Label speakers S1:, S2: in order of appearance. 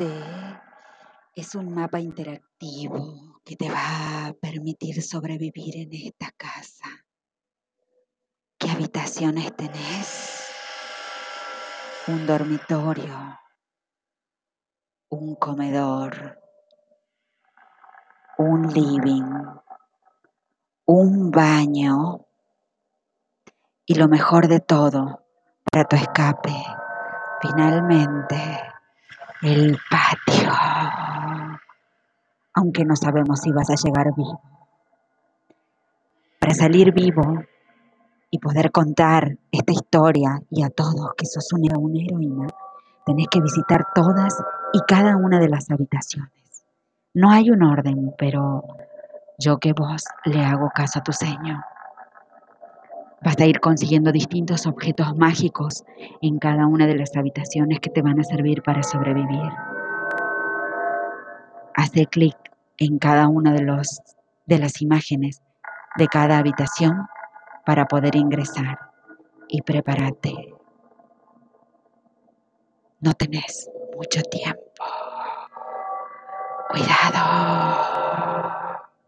S1: Este es un mapa interactivo que te va a permitir sobrevivir en esta casa. ¿Qué habitaciones tenés? Un dormitorio, un comedor, un living, un baño y lo mejor de todo para tu escape, finalmente el patio. Aunque no sabemos si vas a llegar vivo. Para salir vivo y poder contar esta historia y a todos que sos una, una heroína, tenés que visitar todas y cada una de las habitaciones. No hay un orden, pero yo que vos le hago caso a tu seño. Vas a ir consiguiendo distintos objetos mágicos en cada una de las habitaciones que te van a servir para sobrevivir. Hace clic en cada una de, los, de las imágenes de cada habitación para poder ingresar y prepárate. No tenés mucho tiempo. Cuidado.